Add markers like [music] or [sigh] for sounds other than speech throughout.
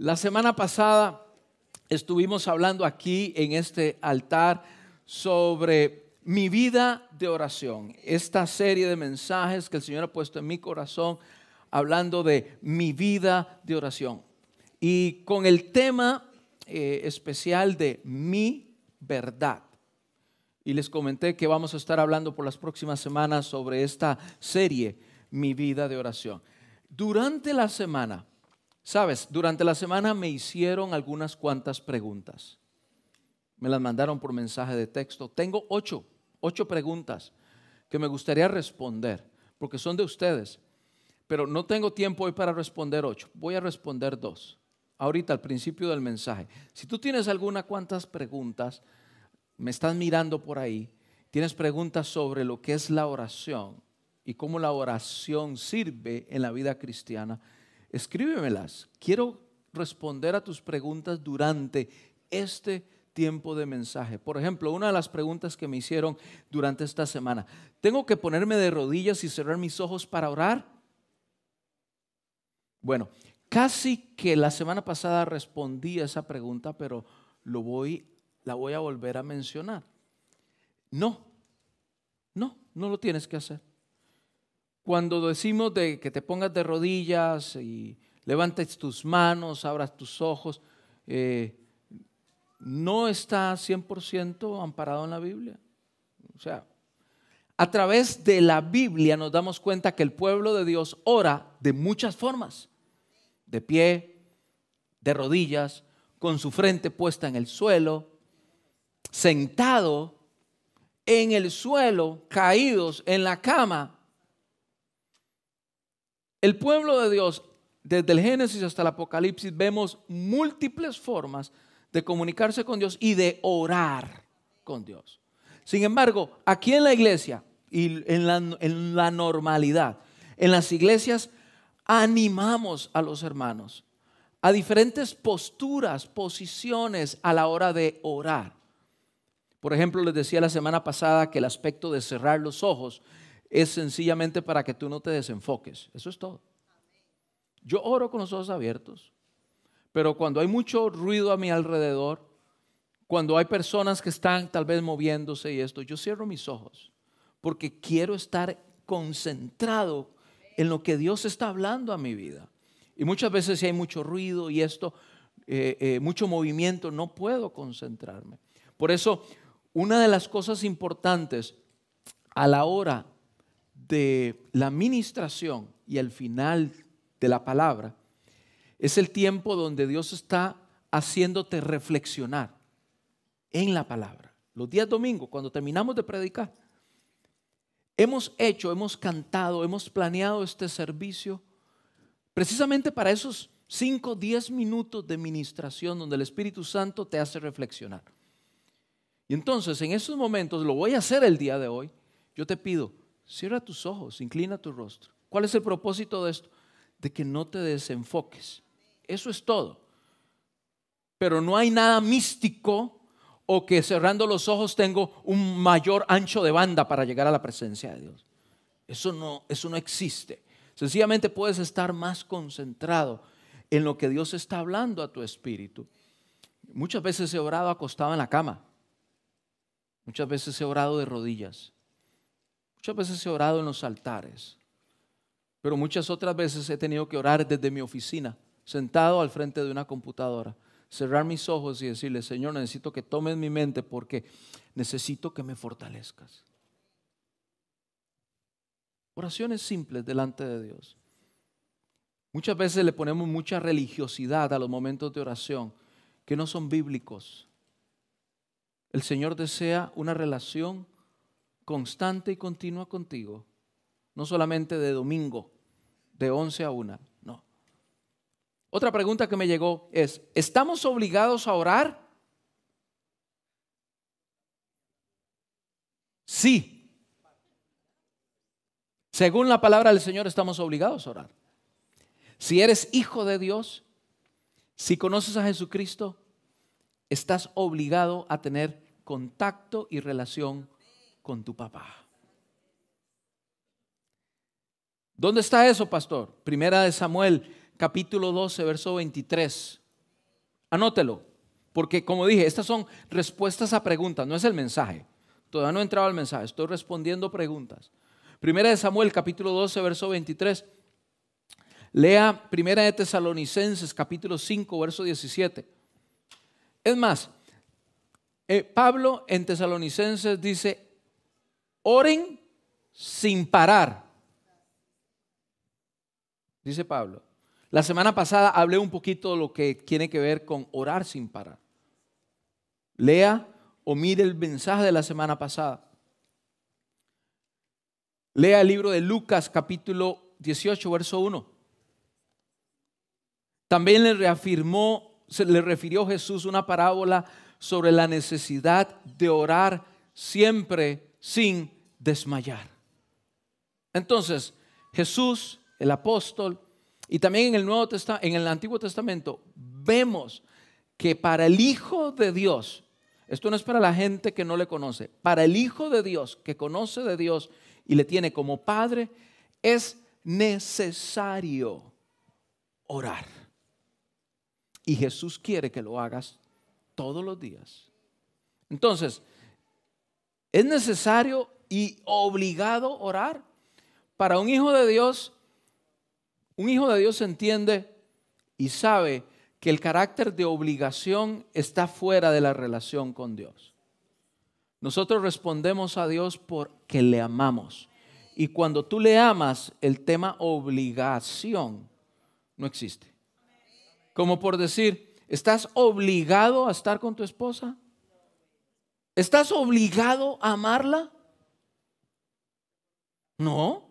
La semana pasada estuvimos hablando aquí en este altar sobre mi vida de oración, esta serie de mensajes que el Señor ha puesto en mi corazón hablando de mi vida de oración. Y con el tema eh, especial de mi verdad. Y les comenté que vamos a estar hablando por las próximas semanas sobre esta serie, mi vida de oración. Durante la semana, sabes, durante la semana me hicieron algunas cuantas preguntas. Me las mandaron por mensaje de texto. Tengo ocho, ocho preguntas que me gustaría responder, porque son de ustedes. Pero no tengo tiempo hoy para responder ocho. Voy a responder dos. Ahorita al principio del mensaje. Si tú tienes alguna cuantas preguntas, me estás mirando por ahí, tienes preguntas sobre lo que es la oración, y cómo la oración sirve en la vida cristiana, escríbemelas. Quiero responder a tus preguntas durante este tiempo de mensaje. Por ejemplo, una de las preguntas que me hicieron durante esta semana, ¿tengo que ponerme de rodillas y cerrar mis ojos para orar? Bueno, casi que la semana pasada respondí a esa pregunta, pero lo la voy a volver a mencionar. No, no, no lo tienes que hacer. Cuando decimos de que te pongas de rodillas y levantes tus manos, abras tus ojos, eh, no está 100% amparado en la Biblia. O sea, a través de la Biblia nos damos cuenta que el pueblo de Dios ora de muchas formas. De pie, de rodillas, con su frente puesta en el suelo, sentado en el suelo, caídos en la cama, el pueblo de Dios, desde el Génesis hasta el Apocalipsis, vemos múltiples formas de comunicarse con Dios y de orar con Dios. Sin embargo, aquí en la iglesia y en la, normalidad, en las iglesias animamos a los hermanos a diferentes posturas, posiciones a la hora de orar. Por ejemplo, les decía la semana pasada que el aspecto de cerrar los ojos es sencillamente para que tú no te desenfoques. Eso es todo. Yo oro con los ojos abiertos, pero cuando hay mucho ruido a mi alrededor, cuando hay personas que están tal vez moviéndose y esto, yo cierro mis ojos porque quiero estar concentrado en lo que Dios está hablando a mi vida. Y muchas veces si hay mucho ruido y esto, eh, eh, mucho movimiento, no puedo concentrarme. Por eso, una de las cosas importantes a la hora de la administración y el final de la palabra es el tiempo donde Dios está haciéndote reflexionar en la palabra. Los días domingos, cuando terminamos de predicar, hemos hecho, hemos cantado, hemos planeado este servicio precisamente para esos 5, 10 minutos de ministración donde el Espíritu Santo te hace reflexionar. Y entonces, en esos momentos, lo voy a hacer el día de hoy, yo te pido, Cierra tus ojos, inclina tu rostro. ¿Cuál es el propósito de esto? De que no te desenfoques. Eso es todo. Pero no hay nada místico o que cerrando los ojos tengo un mayor ancho de banda para llegar a la presencia de Dios. Eso no, eso no existe. Sencillamente puedes estar más concentrado en lo que Dios está hablando a tu espíritu. Muchas veces he orado acostado en la cama. Muchas veces he orado de rodillas. Muchas veces he orado en los altares, pero muchas otras veces he tenido que orar desde mi oficina, sentado al frente de una computadora, cerrar mis ojos y decirle, Señor, necesito que tomes mi mente porque necesito que me fortalezcas. Oraciones simples delante de Dios. Muchas veces le ponemos mucha religiosidad a los momentos de oración que no son bíblicos. El Señor desea una relación constante y continua contigo, no solamente de domingo, de 11 a 1, no. Otra pregunta que me llegó es, ¿estamos obligados a orar? Sí. Según la palabra del Señor estamos obligados a orar. Si eres hijo de Dios, si conoces a Jesucristo, estás obligado a tener contacto y relación con tu papá. ¿Dónde está eso, pastor? Primera de Samuel, capítulo 12, verso 23. Anótelo, porque como dije, estas son respuestas a preguntas, no es el mensaje. Todavía no he entrado al mensaje, estoy respondiendo preguntas. Primera de Samuel, capítulo 12, verso 23. Lea Primera de Tesalonicenses, capítulo 5, verso 17. Es más, eh, Pablo en Tesalonicenses dice, oren sin parar. Dice Pablo. La semana pasada hablé un poquito de lo que tiene que ver con orar sin parar. Lea o mire el mensaje de la semana pasada. Lea el libro de Lucas capítulo 18, verso 1. También le reafirmó, se le refirió Jesús una parábola sobre la necesidad de orar siempre sin desmayar. Entonces, Jesús, el apóstol, y también en el Nuevo Testamento, en el Antiguo Testamento, vemos que para el Hijo de Dios, esto no es para la gente que no le conoce, para el Hijo de Dios que conoce de Dios y le tiene como Padre, es necesario orar. Y Jesús quiere que lo hagas todos los días. Entonces, es necesario y obligado orar. Para un hijo de Dios, un hijo de Dios entiende y sabe que el carácter de obligación está fuera de la relación con Dios. Nosotros respondemos a Dios porque le amamos. Y cuando tú le amas, el tema obligación no existe. Como por decir, ¿estás obligado a estar con tu esposa? ¿Estás obligado a amarla? No.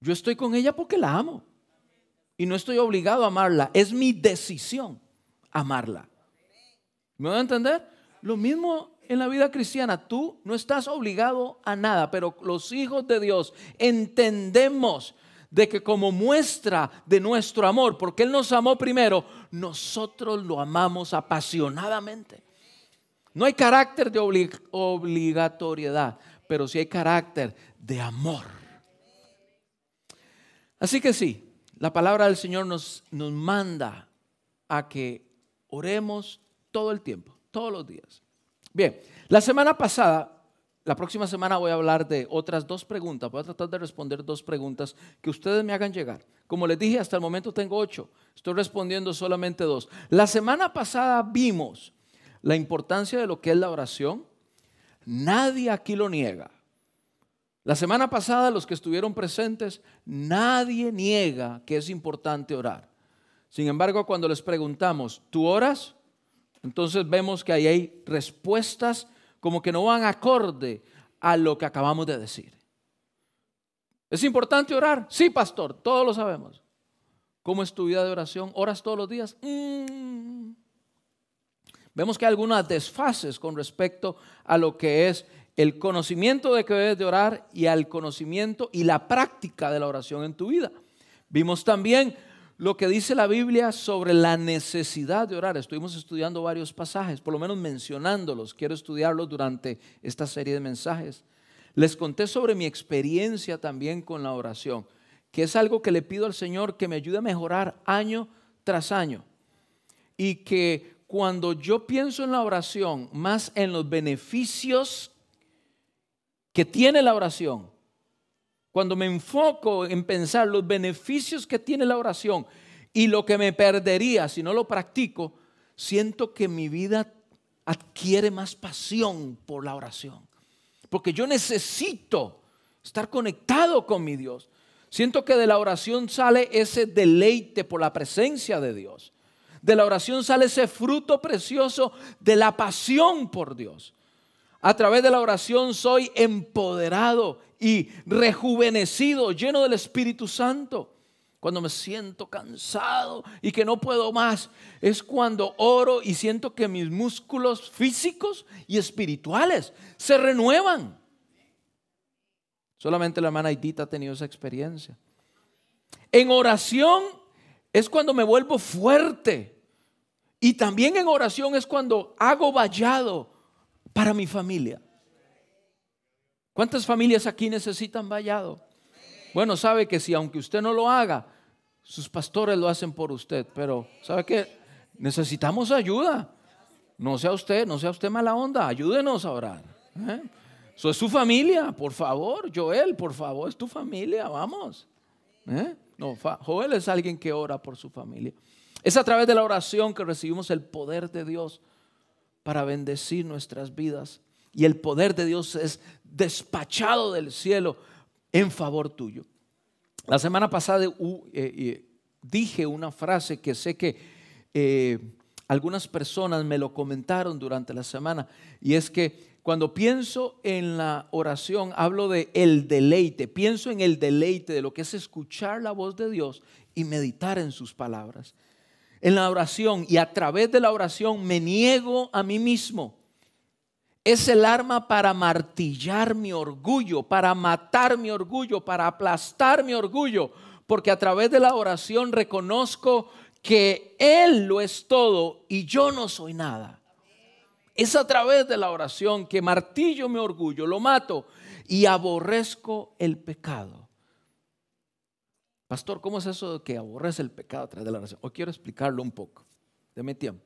Yo estoy con ella porque la amo. Y no estoy obligado a amarla. Es mi decisión amarla. ¿Me voy a entender? Lo mismo en la vida cristiana. Tú no estás obligado a nada, pero los hijos de Dios entendemos de que como muestra de nuestro amor, porque Él nos amó primero, nosotros lo amamos apasionadamente. No hay carácter de obligatoriedad, pero sí hay carácter de amor. Así que sí, la palabra del Señor nos, nos manda a que oremos todo el tiempo, todos los días. Bien, la semana pasada, la próxima semana voy a hablar de otras dos preguntas. Voy a tratar de responder dos preguntas que ustedes me hagan llegar. Como les dije, hasta el momento tengo ocho. Estoy respondiendo solamente dos. La semana pasada vimos la importancia de lo que es la oración. Nadie aquí lo niega. La semana pasada los que estuvieron presentes, nadie niega que es importante orar. Sin embargo, cuando les preguntamos, ¿tú oras? Entonces vemos que ahí hay respuestas como que no van acorde a lo que acabamos de decir. ¿Es importante orar? Sí, pastor, todos lo sabemos. ¿Cómo es tu vida de oración? ¿Oras todos los días? Mm. Vemos que hay algunas desfases con respecto a lo que es el conocimiento de que debes de orar y al conocimiento y la práctica de la oración en tu vida. Vimos también lo que dice la Biblia sobre la necesidad de orar. Estuvimos estudiando varios pasajes, por lo menos mencionándolos. Quiero estudiarlos durante esta serie de mensajes. Les conté sobre mi experiencia también con la oración, que es algo que le pido al Señor que me ayude a mejorar año tras año. Y que cuando yo pienso en la oración, más en los beneficios que tiene la oración, cuando me enfoco en pensar los beneficios que tiene la oración y lo que me perdería si no lo practico, siento que mi vida adquiere más pasión por la oración. Porque yo necesito estar conectado con mi Dios. Siento que de la oración sale ese deleite por la presencia de Dios. De la oración sale ese fruto precioso de la pasión por Dios. A través de la oración soy empoderado y rejuvenecido, lleno del Espíritu Santo. Cuando me siento cansado y que no puedo más, es cuando oro y siento que mis músculos físicos y espirituales se renuevan. Solamente la hermana Aidita ha tenido esa experiencia. En oración es cuando me vuelvo fuerte. Y también en oración es cuando hago vallado para mi familia. ¿Cuántas familias aquí necesitan vallado? Bueno, sabe que si aunque usted no lo haga, sus pastores lo hacen por usted, pero ¿sabe qué? necesitamos ayuda. No sea usted, no sea usted mala onda, ayúdenos a orar. ¿eh? Eso es su familia, por favor, Joel, por favor, es tu familia, vamos. ¿eh? No, Joel es alguien que ora por su familia. Es a través de la oración que recibimos el poder de Dios para bendecir nuestras vidas. Y el poder de Dios es despachado del cielo en favor tuyo. La semana pasada eh, eh, dije una frase que sé que eh, algunas personas me lo comentaron durante la semana y es que cuando pienso en la oración hablo de el deleite, pienso en el deleite de lo que es escuchar la voz de Dios y meditar en sus palabras. En la oración y a través de la oración me niego a mí mismo es el arma para martillar mi orgullo, para matar mi orgullo, para aplastar mi orgullo, porque a través de la oración reconozco que Él lo es todo y yo no soy nada. Es a través de la oración que martillo mi orgullo, lo mato y aborrezco el pecado. Pastor, ¿cómo es eso de que aborrece el pecado a través de la oración? Hoy quiero explicarlo un poco. Deme tiempo.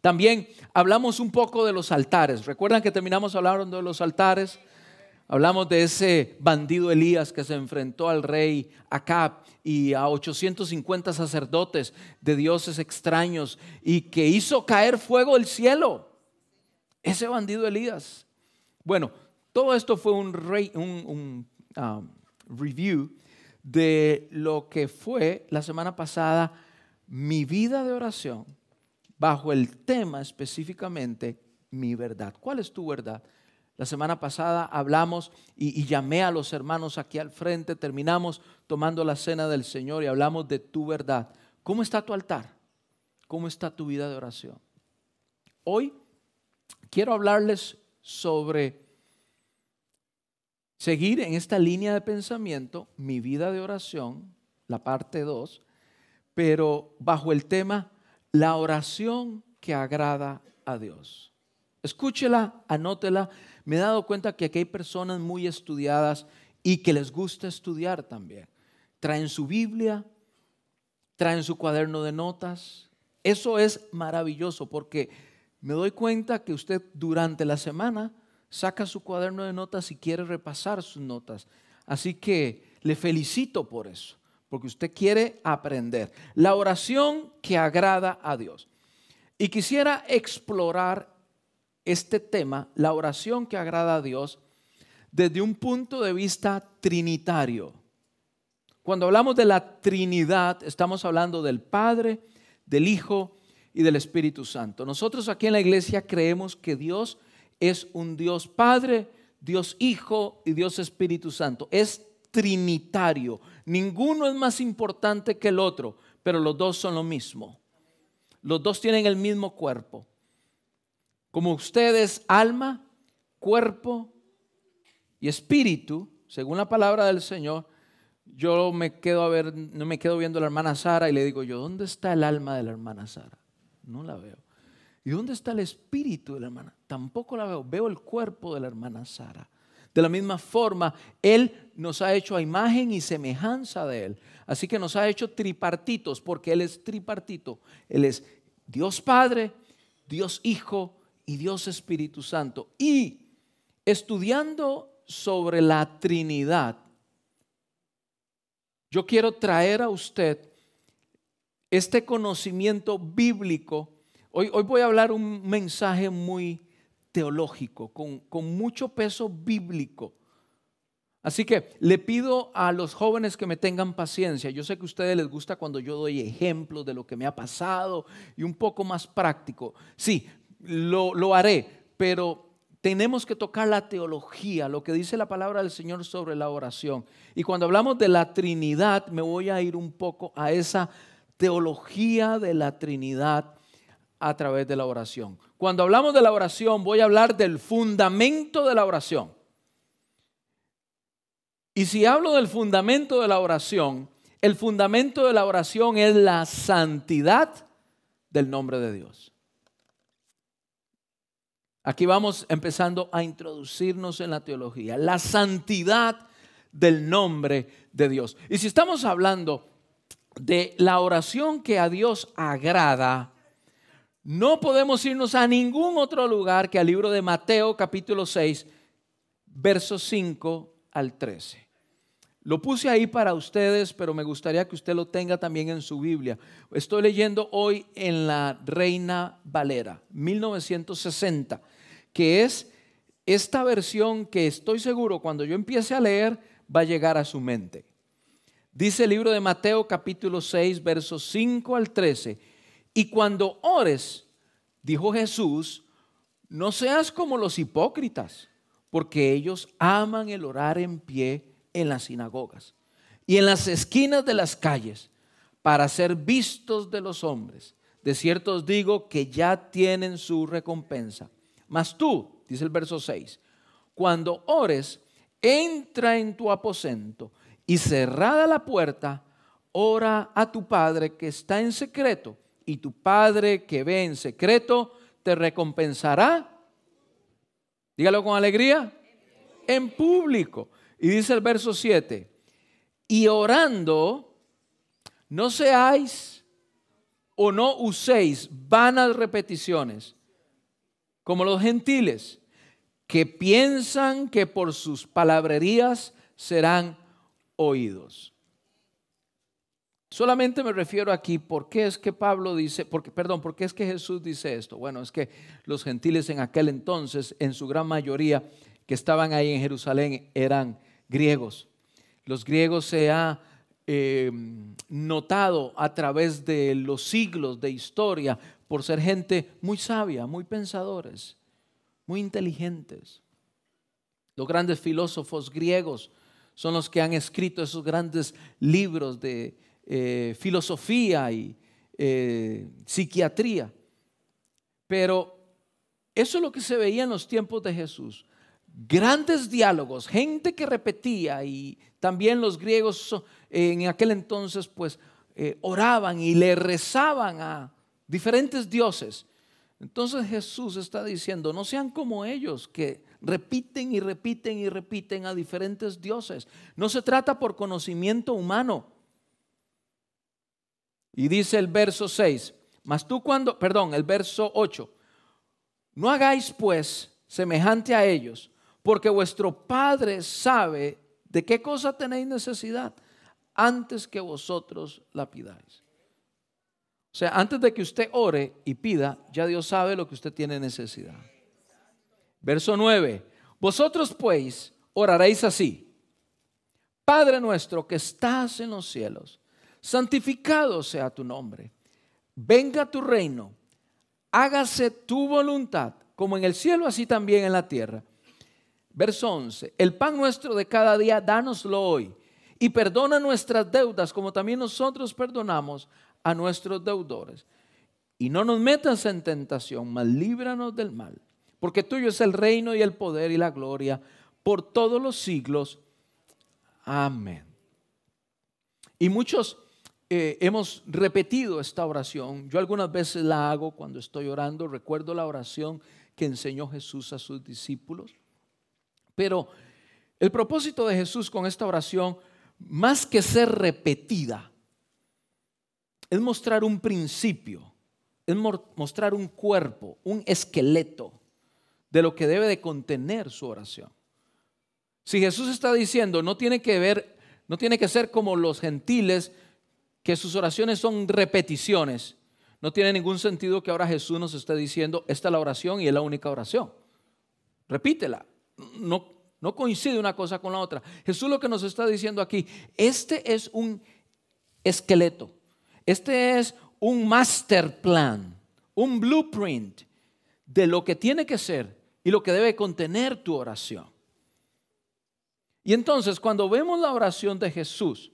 También hablamos un poco de los altares. ¿Recuerdan que terminamos hablando de los altares? Hablamos de ese bandido Elías que se enfrentó al rey Acab y a 850 sacerdotes de dioses extraños y que hizo caer fuego del cielo. Ese bandido Elías. Bueno, todo esto fue un, um, review de lo que fue la semana pasada mi vida de oración bajo el tema específicamente mi verdad. ¿Cuál es tu verdad? La semana pasada hablamos y, llamé a los hermanos aquí al frente, terminamos tomando la cena del Señor y hablamos de tu verdad. ¿Cómo está tu altar? ¿Cómo está tu vida de oración? Hoy quiero hablarles sobre seguir en esta línea de pensamiento, mi vida de oración, la parte 2, pero bajo el tema la oración que agrada a Dios. Escúchela, anótela. Me he dado cuenta que aquí hay personas muy estudiadas y que les gusta estudiar también. Traen su Biblia, traen su cuaderno de notas. Eso es maravilloso porque me doy cuenta que usted durante la semana saca su cuaderno de notas y quiere repasar sus notas. Así que le felicito por eso porque usted quiere aprender. La oración que agrada a Dios. Y quisiera explorar este tema, la oración que agrada a Dios, desde un punto de vista trinitario. Cuando hablamos de la Trinidad, estamos hablando del Padre, del Hijo y del Espíritu Santo. Nosotros aquí en la iglesia creemos que Dios es un Dios Padre, Dios Hijo y Dios Espíritu Santo. Es trinitario. Ninguno es más importante que el otro, pero los dos son lo mismo. Los dos tienen el mismo cuerpo. Como ustedes, alma, cuerpo y espíritu, según la palabra del Señor, yo me quedo a ver, no me quedo viendo a la hermana Sara y le digo yo, ¿dónde está el alma de la hermana Sara? No la veo. ¿Y dónde está el espíritu de la hermana? Tampoco la veo. Veo el cuerpo de la hermana Sara. De la misma forma, Él nos ha hecho a imagen y semejanza de Él. Así que nos ha hecho tripartitos, porque Él es tripartito. Él es Dios Padre, Dios Hijo y Dios Espíritu Santo. Y estudiando sobre la Trinidad, yo quiero traer a usted este conocimiento bíblico. Hoy, hoy voy a hablar un mensaje muy teológico, con, con mucho peso bíblico. Así que le pido a los jóvenes que me tengan paciencia. Yo sé que a ustedes les gusta cuando yo doy ejemplos de lo que me ha pasado y un poco más práctico. Sí, lo, lo, haré, pero tenemos que tocar la teología, lo que dice la palabra del Señor sobre la oración. Y cuando hablamos de la Trinidad, me voy a ir un poco a esa de la Trinidad a través de la oración. Cuando hablamos de la oración, voy a hablar del fundamento de la oración. Y si hablo del fundamento de la oración, el fundamento de la oración es la santidad del nombre de Dios. Aquí vamos empezando a introducirnos en la teología, la santidad del nombre de Dios. Y si estamos hablando de la oración que a Dios agrada, no podemos irnos a ningún otro lugar que al libro de Mateo capítulo 6, versos 5 al 13. Lo puse ahí para ustedes, pero me gustaría que usted lo tenga también en su Biblia. Estoy leyendo hoy en la Reina Valera, 1960, que es esta versión que estoy seguro cuando yo empiece a leer va a llegar a su mente. Dice el libro de Mateo capítulo 6, versos 5 al 13. Y cuando ores, dijo Jesús, no seas como los hipócritas, porque ellos aman el orar en pie en las sinagogas y en las esquinas de las calles para ser vistos de los hombres. De cierto os digo que ya tienen su recompensa. Mas tú, dice el verso 6, cuando ores, entra en tu aposento y cerrada la puerta, ora a tu Padre que está en secreto y tu Padre que ve en secreto te recompensará. Dígalo con alegría. En público. Y dice el verso 7, y orando, no seáis o no uséis vanas repeticiones, como los gentiles, que piensan que por sus palabrerías serán oídos. Solamente me refiero aquí, ¿por qué es que Pablo dice, porque, perdón, por qué es que Jesús dice esto? Bueno, es que los gentiles en aquel entonces, en su gran mayoría, que estaban ahí en Jerusalén, eran griegos. Los griegos se ha eh, notado a través de los siglos de historia por ser gente muy sabia, muy pensadores, muy inteligentes. Los grandes filósofos griegos son los que han escrito esos grandes libros de eh, filosofía y eh, psiquiatría. Pero eso es lo que se veía en los tiempos de Jesús grandes diálogos, gente que repetía y también los griegos en aquel entonces pues eh, oraban y le rezaban a diferentes dioses. Entonces Jesús está diciendo, no sean como ellos que repiten y repiten y repiten a diferentes dioses. No se trata por conocimiento humano. Y dice el verso 6, mas tú cuando, perdón, el verso 8, no hagáis pues semejante a ellos porque vuestro Padre sabe de qué cosa tenéis necesidad antes que vosotros la pidáis. O sea, antes de que usted ore y pida, ya Dios sabe lo que usted tiene necesidad. Verso 9. Vosotros pues oraréis así. Padre nuestro que estás en los cielos, santificado sea tu nombre. Venga tu reino. Hágase tu voluntad, como en el cielo, así también en la tierra. Verso 11, el pan nuestro de cada día, dánoslo hoy. Y perdona nuestras deudas como también nosotros perdonamos a nuestros deudores. Y no nos metas en tentación, mas líbranos del mal. Porque tuyo es el reino y el poder y la gloria por todos los siglos. Amén. Y muchos eh, hemos repetido esta oración. Yo algunas veces la hago cuando estoy orando. Recuerdo la oración que enseñó Jesús a sus discípulos. Pero el propósito de Jesús con esta oración, más que ser repetida, es mostrar un principio, es mostrar un cuerpo, un esqueleto de lo que debe de contener su oración. Si Jesús está diciendo, no tiene que ver, no tiene que ser como los gentiles, que sus oraciones son repeticiones. No tiene ningún sentido que ahora Jesús nos esté diciendo, esta es la oración y es la única oración. Repítela no, no coincide una cosa con la otra. Jesús lo que nos está diciendo aquí, este es un esqueleto, este es un master plan, un blueprint de lo que tiene que ser y lo que debe contener tu oración. Y entonces cuando vemos la oración de Jesús,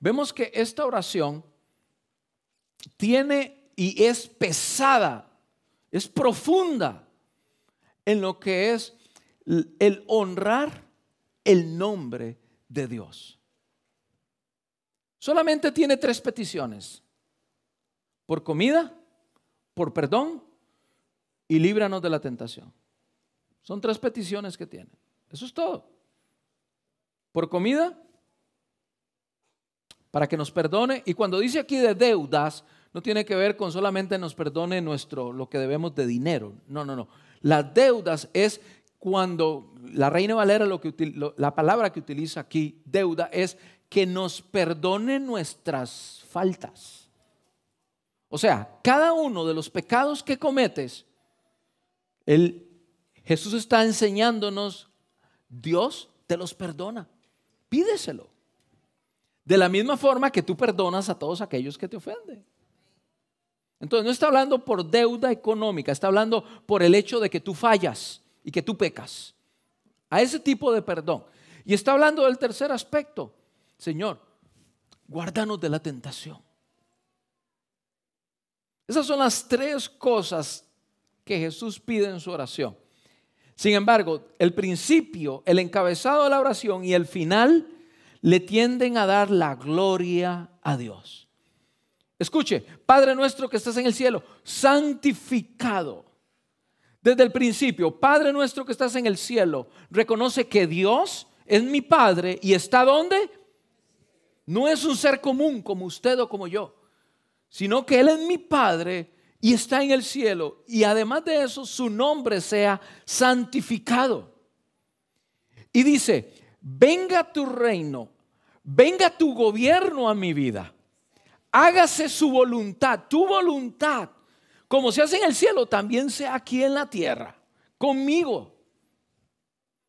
vemos que esta oración tiene y es pesada, es profunda en lo que es el honrar el nombre de Dios. Solamente tiene tres peticiones. Por comida, por perdón y líbranos de la tentación. Son tres peticiones que tiene. Eso es todo. Por comida, para que nos perdone. Y cuando dice aquí de deudas, no tiene que ver con solamente nos perdone nuestro lo que debemos de dinero. No, no, no. Las deudas es cuando la Reina Valera lo que la palabra que utiliza aquí, deuda es que nos perdone nuestras faltas. O sea, cada uno de los pecados que cometes, el, Jesús está enseñándonos, Dios te los perdona. Pídeselo. De la misma forma que tú perdonas a todos aquellos que te ofenden. Entonces no está hablando por deuda económica, está hablando por el hecho de que tú fallas y que tú pecas. A ese tipo de perdón. Y está hablando del tercer aspecto. Señor, guárdanos de la tentación. Esas son las tres cosas que Jesús pide en su oración. Sin embargo, el principio, el encabezado de la oración y el final le tienden a dar la gloria a Dios. Escuche, Padre nuestro que estás en el cielo, santificado. Desde el principio, Padre nuestro que estás en el cielo, reconoce que Dios es mi Padre y está donde? No es un ser común como usted o como yo, sino que Él es mi Padre y está en el cielo. Y además de eso, su nombre sea santificado. Y dice, venga tu reino, venga tu gobierno a mi vida, hágase su voluntad, tu voluntad, como se hace en el cielo, también sea aquí en la tierra, conmigo.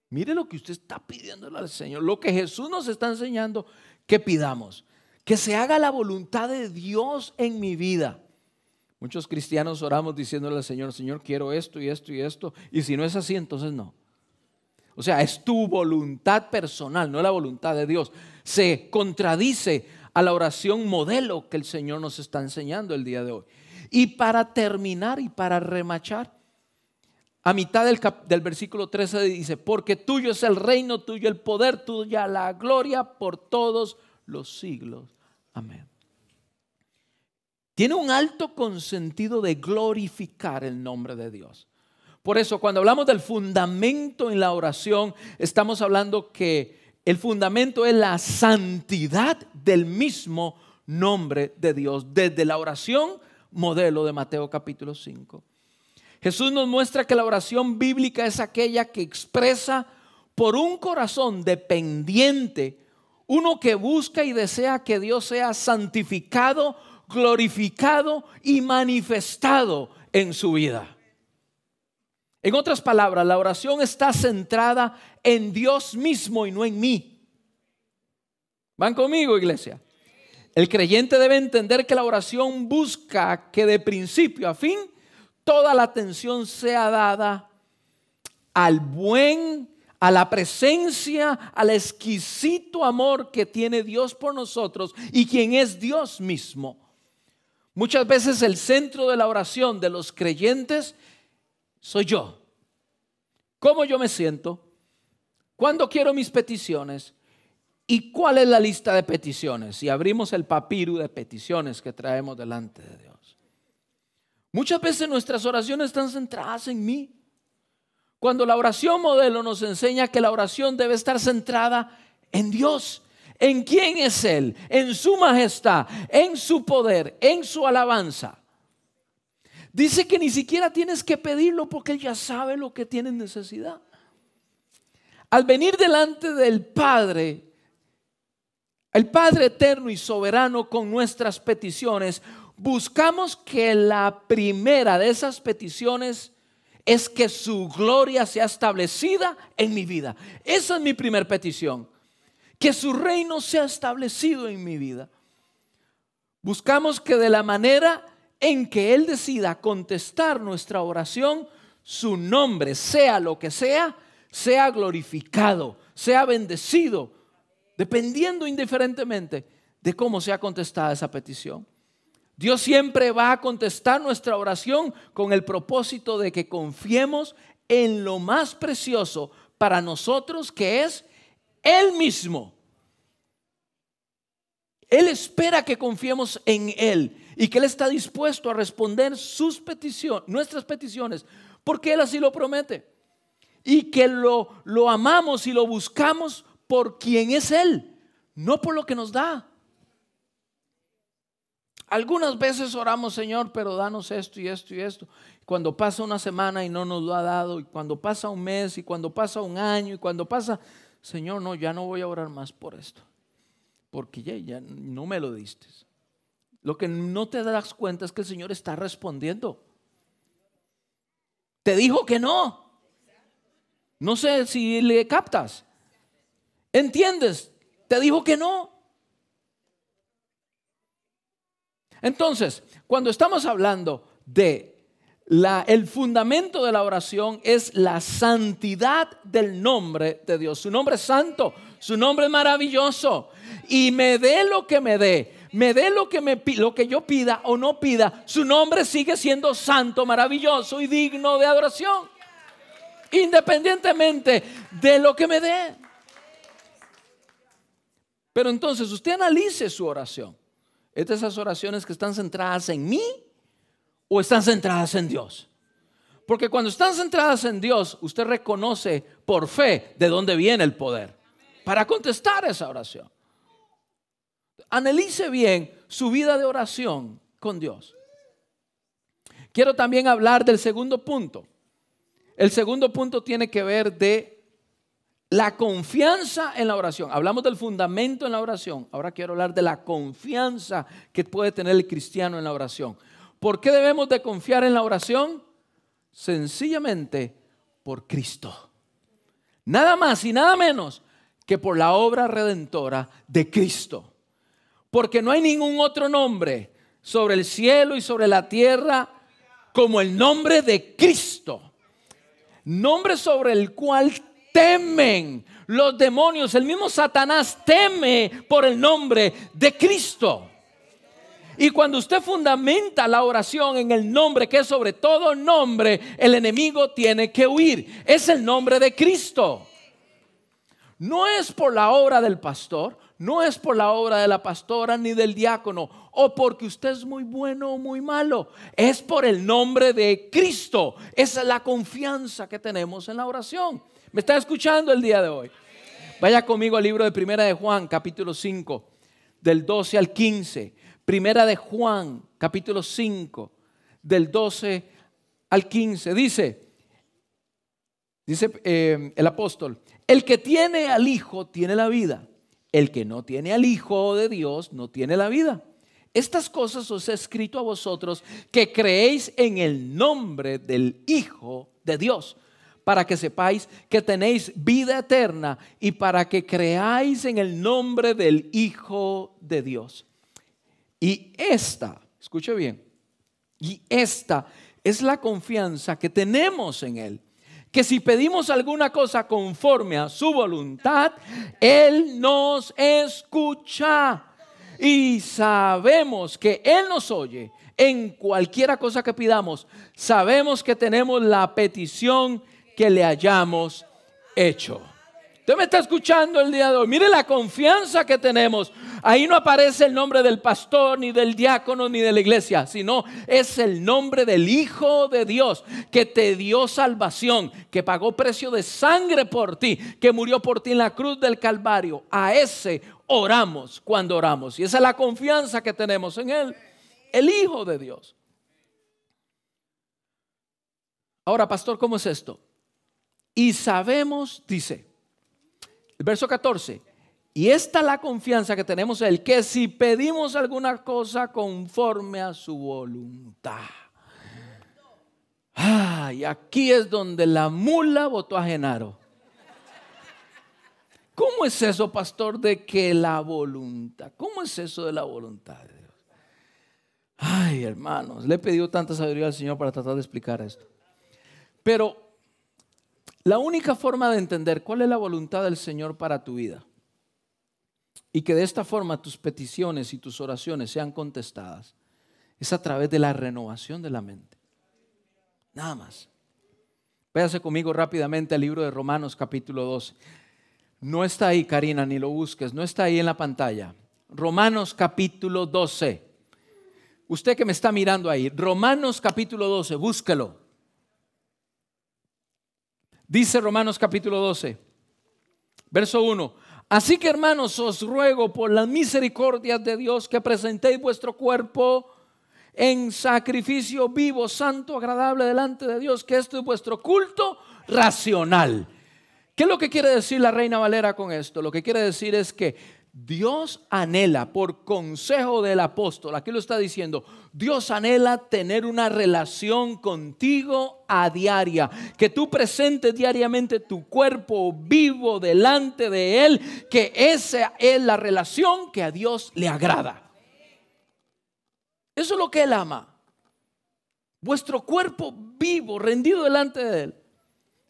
Mire lo que usted está pidiéndole al Señor, lo que Jesús nos está enseñando que pidamos, que se haga la voluntad de Dios en mi vida. Muchos cristianos oramos diciéndole al Señor, Señor, quiero esto y esto y esto, y si no es así, entonces no. O sea, es tu voluntad personal, no la voluntad de Dios. Se contradice a la oración modelo que el Señor nos está enseñando el día de hoy. Y para terminar y para remachar, a mitad del, del, versículo 13 dice, porque tuyo es el reino, tuyo el poder, tuya la gloria por todos los siglos. Amén. Tiene un alto consentido de glorificar el nombre de Dios. Por eso, cuando hablamos del fundamento en la oración, estamos hablando que el fundamento es la santidad del mismo nombre de Dios, desde la oración modelo de Mateo capítulo 5. Jesús nos muestra que la oración bíblica es aquella que expresa por un corazón dependiente, uno que busca y desea que Dios sea santificado, glorificado y manifestado en su vida. En otras palabras, la oración está centrada en Dios mismo y no en mí. ¿Van conmigo, iglesia? El creyente debe entender que la oración busca que de principio a fin toda la atención sea dada al buen, a la presencia, al exquisito amor que tiene Dios por nosotros y quien es Dios mismo. Muchas veces el centro de la oración de los creyentes soy yo. ¿Cómo yo me siento? ¿Cuándo quiero mis peticiones? ¿Y cuál es la lista de peticiones? Y abrimos el papiro de peticiones que traemos delante de Dios. Muchas veces nuestras oraciones están centradas en mí. Cuando la oración modelo nos enseña que la oración debe estar centrada en Dios, en quién es Él, en su majestad, en su poder, en su alabanza. Dice que ni siquiera tienes que pedirlo porque Él ya sabe lo que tienes necesidad. Al venir delante del Padre, el Padre eterno y soberano con nuestras peticiones, buscamos que la primera de esas peticiones es que su gloria sea establecida en mi vida. Esa es mi primera petición. Que su reino sea establecido en mi vida. Buscamos que de la manera en que Él decida contestar nuestra oración, su nombre, sea lo que sea, sea glorificado, sea bendecido, dependiendo indiferentemente de cómo sea contestada esa petición. Dios siempre va a contestar nuestra oración con el propósito de que confiemos en lo más precioso para nosotros, que es Él mismo. Él espera que confiemos en Él y que Él está dispuesto a responder sus peticiones, nuestras peticiones, porque Él así lo promete. Y que lo, lo amamos y lo buscamos por quien es Él, no por lo que nos da. Algunas veces oramos, Señor, pero danos esto y esto y esto. Cuando pasa una semana y no nos lo ha dado, y cuando pasa un mes, y cuando pasa un año, y cuando pasa, Señor, no, ya no voy a orar más por esto, porque ya, ya no me lo diste. Lo que no te das cuenta es que el Señor está respondiendo. Te dijo que no. No sé si le captas. ¿Entiendes? Te dijo que no. Entonces, cuando estamos hablando de la, el fundamento de la oración es la santidad del nombre de Dios. Su nombre es santo, su nombre es maravilloso. Y me dé lo que me dé, me dé lo que, me, lo que yo pida o no pida, su nombre sigue siendo santo, maravilloso y digno de adoración. Independientemente de lo que me dé. Pero entonces usted analice su oración. ¿Es de esas oraciones que están centradas en mí o están centradas en Dios? Porque cuando están centradas en Dios, usted reconoce por fe de dónde viene el poder para contestar esa oración. Analice bien su vida de oración con Dios. Quiero también hablar del segundo punto. El segundo punto tiene que ver de la confianza en la oración. Hablamos del fundamento en la oración. Ahora quiero hablar de la confianza que puede tener el cristiano en la oración. ¿Por qué debemos de confiar en la oración? Sencillamente por Cristo. Nada más y nada menos que por la obra redentora de Cristo. Porque no hay ningún otro nombre sobre el cielo y sobre la tierra como el nombre de Cristo. Nombre sobre el cual temen los demonios, el mismo Satanás teme por el nombre de Cristo. Y cuando usted fundamenta la oración en el nombre que es sobre todo nombre, el enemigo tiene que huir. Es el nombre de Cristo. No es por la obra del pastor, no es por la obra de la pastora ni del diácono, o porque usted es muy bueno o muy malo. Es por el nombre de Cristo. Esa es la confianza que tenemos en la oración. ¿Me está escuchando el día de hoy? Vaya conmigo al libro de Primera de Juan, capítulo 5, del 12 al 15. Primera de Juan, capítulo 5, del 12 al 15. Dice, dice eh, el apóstol, el que tiene al Hijo tiene la vida. El que no tiene al Hijo de Dios no tiene la vida. Estas cosas os he escrito a vosotros que creéis en el nombre del Hijo de Dios para que sepáis que tenéis vida eterna y para que creáis en el nombre del Hijo de Dios. Y esta, escuche bien, y esta es la confianza que tenemos en Él. Que si pedimos alguna cosa conforme a su voluntad, Él nos escucha. Y sabemos que Él nos oye en cualquiera cosa que pidamos. Sabemos que tenemos la petición que le hayamos hecho. Usted me está escuchando el día de hoy. Mire la confianza que tenemos. Ahí no aparece el nombre del pastor, ni del diácono, ni de la iglesia, sino es el nombre del Hijo de Dios que te dio salvación, que pagó precio de sangre por ti, que murió por ti en la cruz del Calvario. A ese oramos cuando oramos. Y esa es la confianza que tenemos en Él, el Hijo de Dios. Ahora, pastor, ¿cómo es esto? Y sabemos, dice, verso 14, y esta es la confianza que tenemos en Él, que si pedimos alguna cosa conforme a su voluntad. Ah, y aquí es donde la mula votó a Genaro. ¿Cómo es eso, pastor, de que la voluntad? ¿Cómo es eso de la voluntad de Dios? Ay, hermanos, le he pedido tanta sabiduría al Señor para tratar de explicar esto. Pero la única forma de entender cuál es la voluntad del Señor para tu vida y que de esta forma tus peticiones y tus oraciones sean contestadas es a través de la renovación de la mente. Nada más. Véase conmigo rápidamente al libro de Romanos capítulo 12. No está ahí, Karina, ni lo busques, no está ahí en la pantalla. Romanos capítulo 12. Usted que me está mirando ahí, Romanos capítulo 12, búsquelo. Dice Romanos capítulo 12, verso 1, Así que hermanos, os ruego por las misericordias de Dios que presentéis vuestro cuerpo en sacrificio vivo, santo, agradable delante de Dios, que esto es vuestro culto racional. ¿Qué es lo que quiere decir la reina Valera con esto? Lo que quiere decir es que Dios anhela, por consejo del apóstol, aquí lo está diciendo, Dios anhela tener una relación contigo a diaria, que tú presentes diariamente tu cuerpo vivo delante de Él, que esa es la relación que a Dios le agrada. Eso es lo que Él ama. Vuestro cuerpo vivo, rendido delante de Él,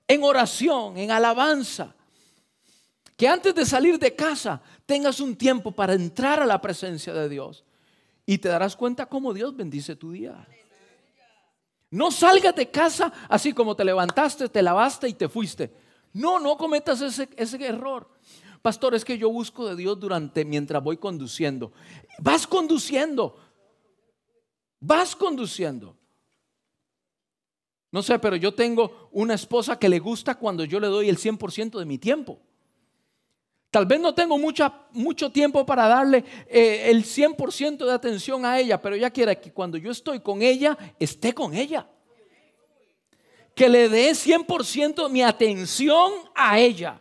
en oración, en alabanza. Que antes de salir de casa tengas un tiempo para entrar a la presencia de Dios y te darás cuenta cómo Dios bendice tu día. No salgas de casa así como te levantaste, te lavaste y te fuiste. No, no cometas ese, ese error. Pastor, es que yo busco de Dios durante mientras voy conduciendo. Vas conduciendo. Vas conduciendo. No sé, pero yo tengo una esposa que le gusta cuando yo le doy el 100% de mi tiempo. Tal vez no tengo mucho tiempo para darle eh, el 100% de atención a ella, pero ella quiere que cuando yo estoy con ella, esté con ella. Que le dé 100% mi atención a ella.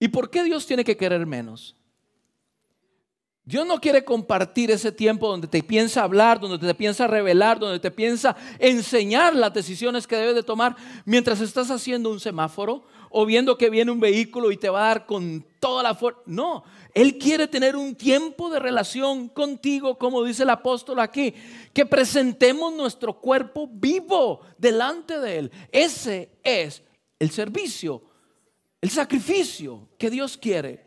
¿Y por qué Dios tiene que querer menos? Dios no quiere compartir ese tiempo donde te piensa hablar, donde te piensa revelar, donde te piensa enseñar las decisiones que debes de tomar mientras estás haciendo un semáforo o viendo que viene un vehículo y te va a dar con toda la fuerza. No, Él quiere tener un tiempo de relación contigo, como dice el apóstol aquí, que presentemos nuestro cuerpo vivo delante de Él. Ese es el servicio, el sacrificio que Dios quiere.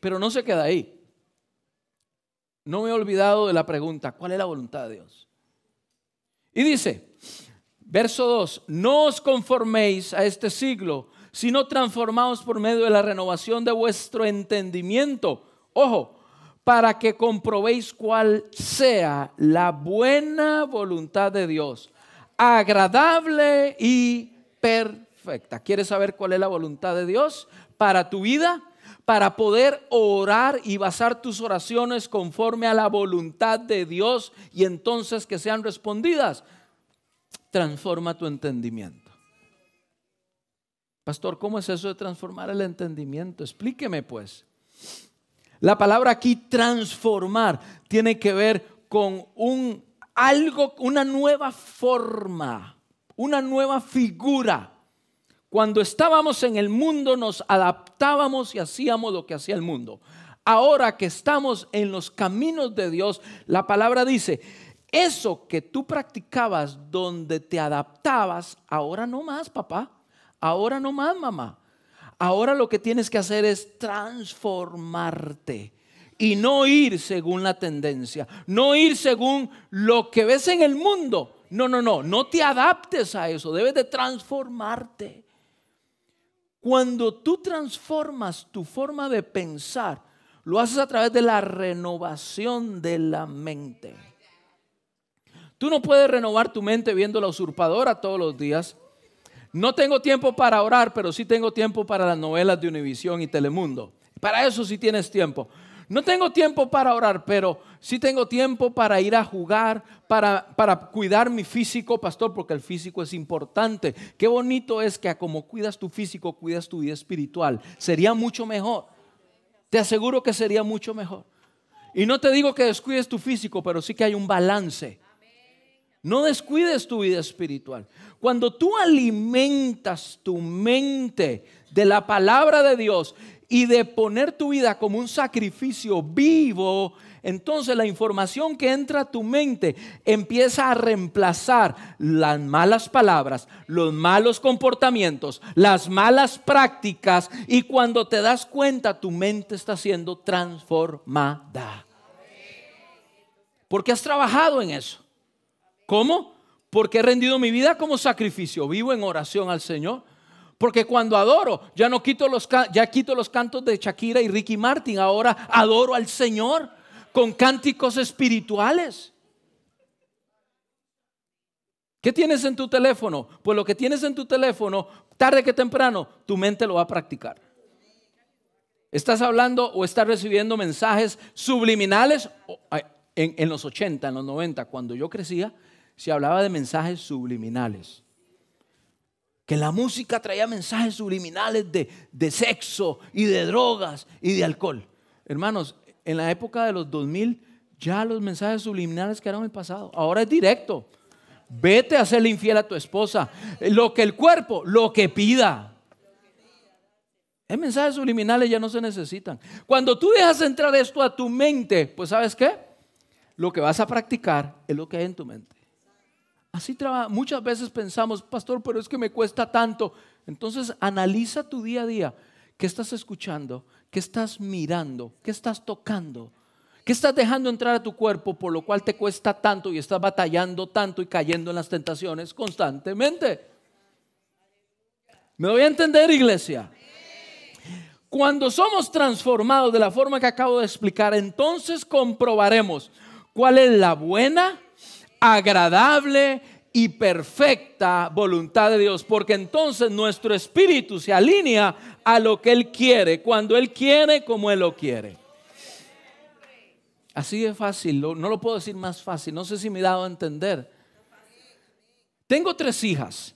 Pero no se queda ahí no me he olvidado de la pregunta, ¿cuál es la voluntad de Dios? Y dice, verso 2, no os conforméis a este siglo, sino transformaos por medio de la renovación de vuestro entendimiento. Ojo, para que comprobéis cuál sea la buena voluntad de Dios, agradable y perfecta. ¿Quieres saber cuál es la voluntad de Dios para tu vida? Para poder orar y basar tus oraciones conforme a la voluntad de Dios y entonces que sean respondidas. Transforma tu entendimiento. Pastor, ¿cómo es eso de transformar el entendimiento? Explíqueme pues. La palabra aquí transformar tiene que ver con un algo, una nueva forma, una nueva figura cuando estábamos en el mundo nos adaptábamos y hacíamos lo que hacía el mundo. Ahora que estamos en los caminos de Dios, la palabra dice, eso que tú practicabas donde te adaptabas, ahora no más, papá. Ahora no más, mamá. Ahora lo que tienes que hacer es transformarte y no ir según la tendencia, no ir según lo que ves en el mundo. No, no, no, no te adaptes a eso, debes de transformarte. Cuando tú transformas tu forma de pensar, lo haces a través de la renovación de la mente. Tú no puedes renovar tu mente viendo la usurpadora todos los días. No tengo tiempo para orar, pero sí tengo tiempo para las novelas de Univisión y Telemundo. Para eso sí tienes tiempo. No tengo tiempo para orar, pero sí tengo tiempo para ir a jugar, para, para cuidar mi físico, pastor, porque el físico es importante. Qué bonito es que como cuidas tu físico, cuidas tu vida espiritual. Sería mucho mejor. Te aseguro que sería mucho mejor. Y no te digo que descuides tu físico, pero sí que hay un balance. No descuides tu vida espiritual. Cuando tú alimentas tu mente de la palabra de Dios y de poner tu vida como un sacrificio vivo, entonces la información que entra a tu mente empieza a reemplazar las malas palabras, los malos comportamientos, las malas prácticas y cuando te das cuenta tu mente está siendo transformada. Porque has trabajado en eso. ¿Cómo? Porque he rendido mi vida como sacrificio vivo en oración al Señor porque cuando adoro, ya no quito los, ya quito los cantos de Shakira y Ricky Martin, ahora adoro al Señor con cánticos espirituales. ¿Qué tienes en tu teléfono? Pues lo que tienes en tu teléfono, tarde que temprano, tu mente lo va a practicar. ¿Estás hablando o estás recibiendo mensajes subliminales? En, en, los 80, en los 90, cuando yo crecía, se hablaba de mensajes subliminales. Que la música traía mensajes subliminales de, de sexo y de drogas y de alcohol. Hermanos, en la época de los 2000 ya los mensajes subliminales quedaron en el pasado. Ahora es directo. Vete a hacerle infiel a tu esposa. Lo que el cuerpo, lo que pida. Los mensajes subliminales ya no se necesitan. Cuando tú dejas entrar esto a tu mente, pues ¿sabes qué? Lo que vas a practicar es lo que hay en tu mente. Así trabaja. Muchas veces pensamos, pastor, pero es que me cuesta tanto. Entonces analiza tu día a día. ¿Qué estás escuchando? ¿Qué estás mirando? ¿Qué estás tocando? ¿Qué estás dejando entrar a tu cuerpo por lo cual te cuesta tanto y estás batallando tanto y cayendo en las tentaciones constantemente? ¿Me voy a entender, iglesia? Cuando somos transformados de la forma que acabo de explicar, entonces comprobaremos cuál es la buena, agradable y perfecta voluntad de Dios, porque entonces nuestro espíritu se alinea a lo que Él quiere, cuando Él quiere, como Él lo quiere. Así de fácil, no lo puedo decir más fácil, no sé si me he dado a entender. Tengo tres hijas,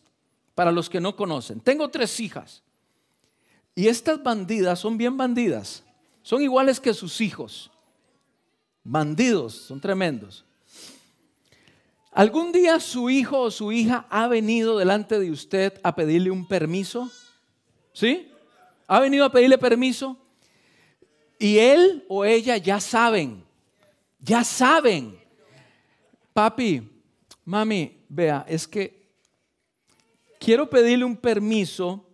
para los que no conocen, tengo tres hijas. Y estas bandidas son bien bandidas, son iguales que sus hijos. Bandidos, son tremendos. ¿Algún día su hijo o su hija ha venido delante de usted a pedirle un permiso? ¿Sí? ¿Ha venido a pedirle permiso? Y él o ella ya saben, ya saben. Papi, mami, vea, es que quiero pedirle un permiso,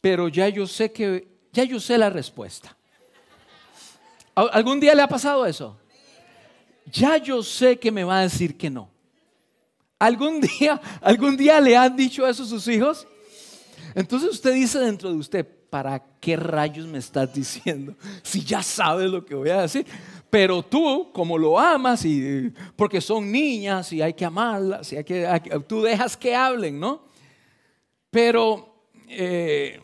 pero ya yo sé que, ya yo sé la respuesta. ¿Algún día le ha pasado eso? Ya yo sé que me va a decir que no. ¿Algún [laughs] día, algún día le han dicho eso a sus hijos? Entonces usted dice dentro de usted, ¿para qué rayos me estás diciendo? [laughs] Si ya sabes lo que voy a decir. Pero tú, como lo amas, y, porque son niñas y hay que amarlas, hay que, tú dejas que hablen, ¿no? Pero, eh,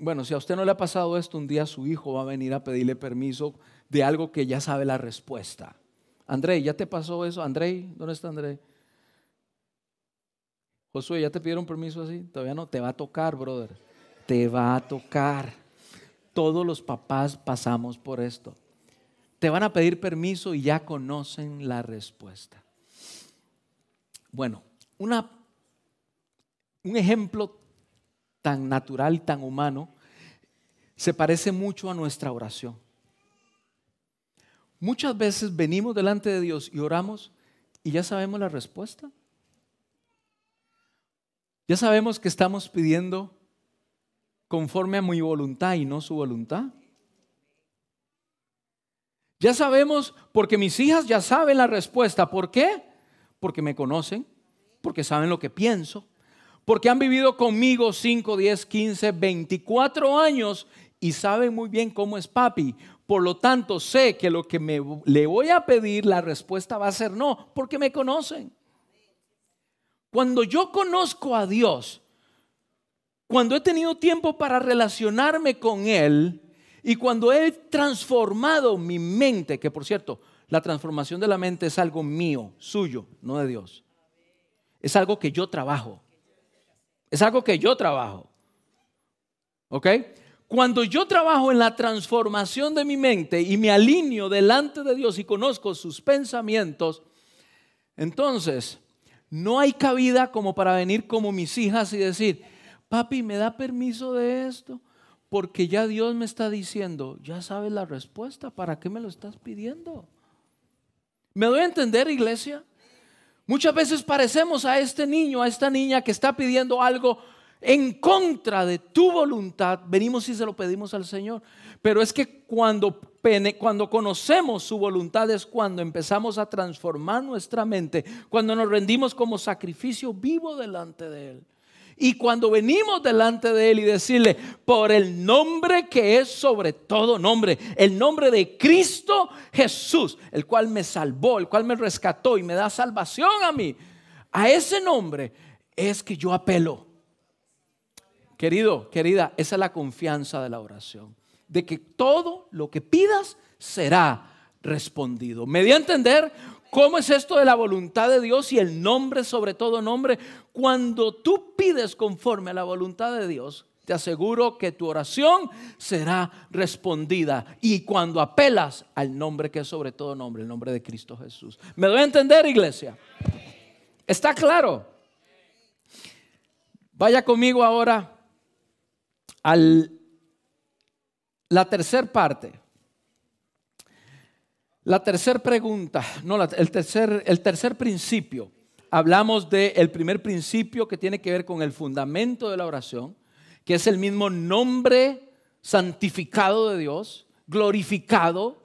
bueno, si a usted no le ha pasado esto, un día su hijo va a venir a pedirle permiso de algo que ya sabe la respuesta. André, ¿ya te pasó eso? André, ¿dónde está André? Josué, ¿ya te pidieron permiso así? Todavía no, te va a tocar, brother. Te va a tocar. Todos los papás pasamos por esto. Te van a pedir permiso y ya conocen la respuesta. Bueno, una, un ejemplo tan natural, tan humano, se parece mucho a nuestra oración. Muchas veces venimos delante de Dios y oramos y ya sabemos la respuesta. Ya sabemos que estamos pidiendo conforme a mi voluntad y no su voluntad. Ya sabemos, porque mis hijas ya saben la respuesta. ¿Por qué? Porque me conocen, porque saben lo que pienso, porque han vivido conmigo 5, 10, 15, 24 años y saben muy bien cómo es papi. Por lo tanto, sé que lo que me, le voy a pedir, la respuesta va a ser no, porque me conocen. Cuando yo conozco a Dios, cuando he tenido tiempo para relacionarme con Él y cuando he transformado mi mente, que por cierto, la transformación de la mente es algo mío, suyo, no de Dios. Es algo que yo trabajo. Es algo que yo trabajo. ¿Ok? Cuando yo trabajo en la transformación de mi mente y me alineo delante de Dios y conozco sus pensamientos, entonces no hay cabida como para venir como mis hijas y decir, papi, ¿me da permiso de esto? Porque ya Dios me está diciendo, ya sabes la respuesta, ¿para qué me lo estás pidiendo? ¿Me doy a entender, iglesia? Muchas veces parecemos a este niño, a esta niña que está pidiendo algo en contra de tu voluntad, venimos y se lo pedimos al Señor. Pero es que cuando, cuando conocemos su voluntad es cuando empezamos a transformar nuestra mente, cuando nos rendimos como sacrificio vivo delante de Él. Y cuando venimos delante de Él y decirle, por el nombre que es sobre todo nombre, el nombre de Cristo Jesús, el cual me salvó, el cual me rescató y me da salvación a mí, a ese nombre es que yo apelo. Querido, querida, esa es la confianza de la oración. de que todo lo que pidas será respondido. Me dio a entender cómo es esto de la voluntad de Dios y el nombre sobre todo nombre. Cuando tú pides conforme a la voluntad de Dios, te aseguro que tu oración será respondida. Y cuando apelas al nombre que es sobre todo nombre, el nombre de Cristo Jesús. ¿Me doy a entender, iglesia? ¿Está claro? Vaya conmigo ahora la tercera parte. La tercera pregunta, no, el, tercer, el tercer principio. Hablamos del primer principio que tiene que ver con el fundamento de la oración, que es el mismo nombre santificado de Dios, glorificado.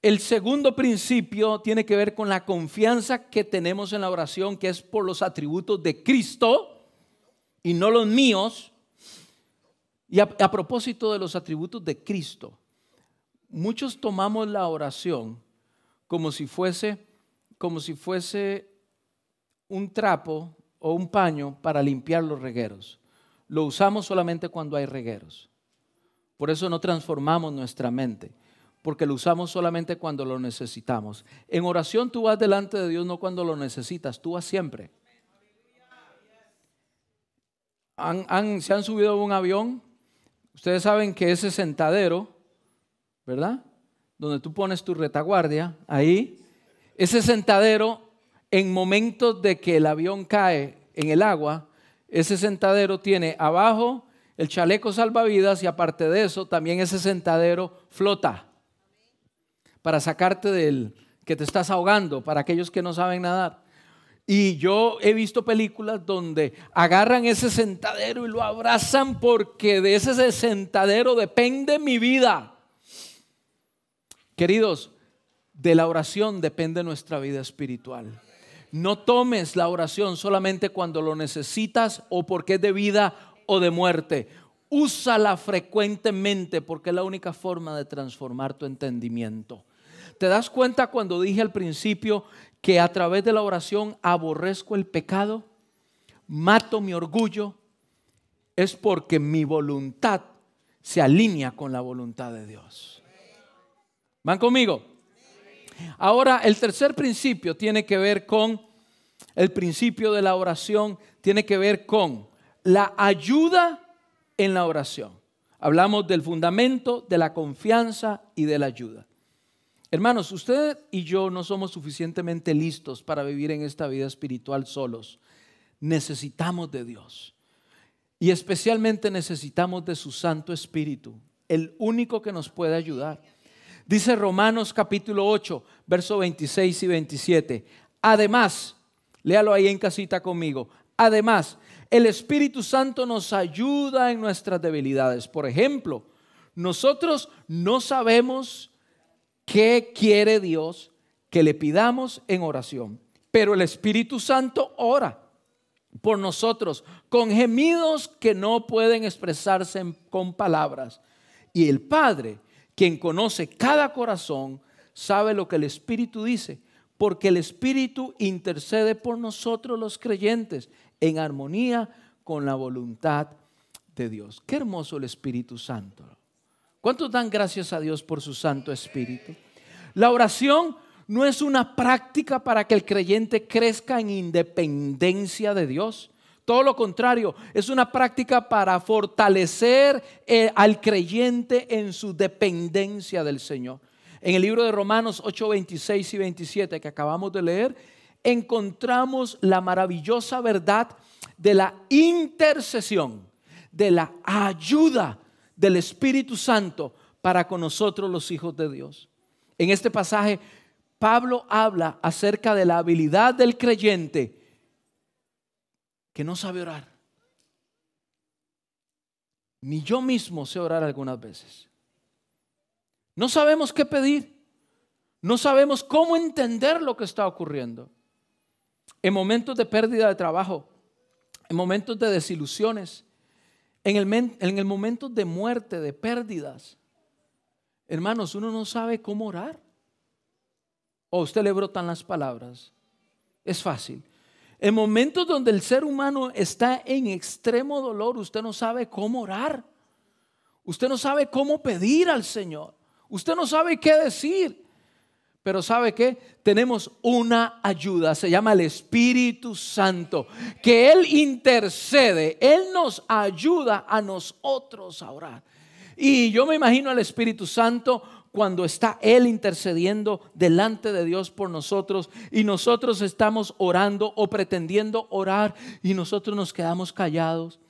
El segundo principio tiene que ver con la confianza que tenemos en la oración, que es por los atributos de Cristo y no los míos. Y a, propósito de los atributos de Cristo, muchos tomamos la oración como si fuese como si fuese un trapo o un paño para limpiar los regueros. Lo usamos solamente cuando hay regueros. Por eso no transformamos nuestra mente, porque lo usamos solamente cuando lo necesitamos. En oración tú vas delante de Dios no cuando lo necesitas, tú vas siempre. se han subido a un avión, ustedes saben que ese sentadero ¿verdad? Donde tú pones tu retaguardia, ahí, ese sentadero, en momentos de que el avión cae en el agua, ese sentadero tiene abajo el chaleco salvavidas y aparte de eso, también ese sentadero flota para sacarte del que te estás ahogando, para aquellos que no saben nadar. Y yo he visto películas donde agarran ese sentadero y lo abrazan porque de ese sentadero depende mi vida. Queridos, de la oración depende nuestra vida espiritual. No tomes la oración solamente cuando lo necesitas o porque es de vida o de muerte. Úsala frecuentemente porque es la única forma de transformar tu entendimiento. ¿Te das cuenta cuando dije al principio que a través de la oración aborrezco el pecado? Mato mi orgullo. Es porque mi voluntad se alinea con la voluntad de Dios. ¿Van conmigo? Ahora, el tercer principio tiene que ver con, el principio de la oración tiene que ver con la ayuda en la oración. Hablamos del fundamento, de la confianza y de la ayuda. Hermanos, usted y yo no somos suficientemente listos para vivir en esta vida espiritual solos. Necesitamos de Dios. Y especialmente necesitamos de su Santo Espíritu, el único que nos puede ayudar. Dice Romanos capítulo 8, verso 26 y 27. Además, léalo ahí en casita conmigo. Además, el Espíritu Santo nos ayuda en nuestras debilidades. Por ejemplo, nosotros no sabemos qué quiere Dios que le pidamos en oración, pero el Espíritu Santo ora por nosotros con gemidos que no pueden expresarse con palabras. Y el Padre quien conoce cada corazón sabe lo que el Espíritu dice, porque el Espíritu intercede por nosotros los creyentes en armonía con la voluntad de Dios. Qué hermoso el Espíritu Santo. ¿Cuántos dan gracias a Dios por su Santo Espíritu? La oración no es una práctica para que el creyente crezca en independencia de Dios. Todo lo contrario, es una práctica para fortalecer eh, al creyente en su dependencia del Señor. En el libro de Romanos 8, 26 y 27 que acabamos de leer, encontramos la maravillosa verdad de la intercesión, de la ayuda del Espíritu Santo para con nosotros los hijos de Dios. En este pasaje, Pablo habla acerca de la habilidad del creyente que no sabe orar. Ni yo mismo sé orar algunas veces. No sabemos qué pedir. No sabemos cómo entender lo que está ocurriendo. En momentos de pérdida de trabajo, en momentos de desilusiones, en el, en el momento de muerte, de pérdidas. Hermanos, uno no sabe cómo orar. O usted le brotan las palabras. Es fácil. En momentos donde el ser humano está en extremo dolor, usted no sabe cómo orar. Usted no sabe cómo pedir al Señor. Usted no sabe qué decir. Pero ¿sabe qué? Tenemos una ayuda, se llama el Espíritu Santo, que Él intercede, Él nos ayuda a nosotros a orar. Y yo me imagino al Espíritu Santo cuando está Él intercediendo delante de Dios por nosotros y nosotros estamos orando o pretendiendo orar y nosotros nos quedamos callados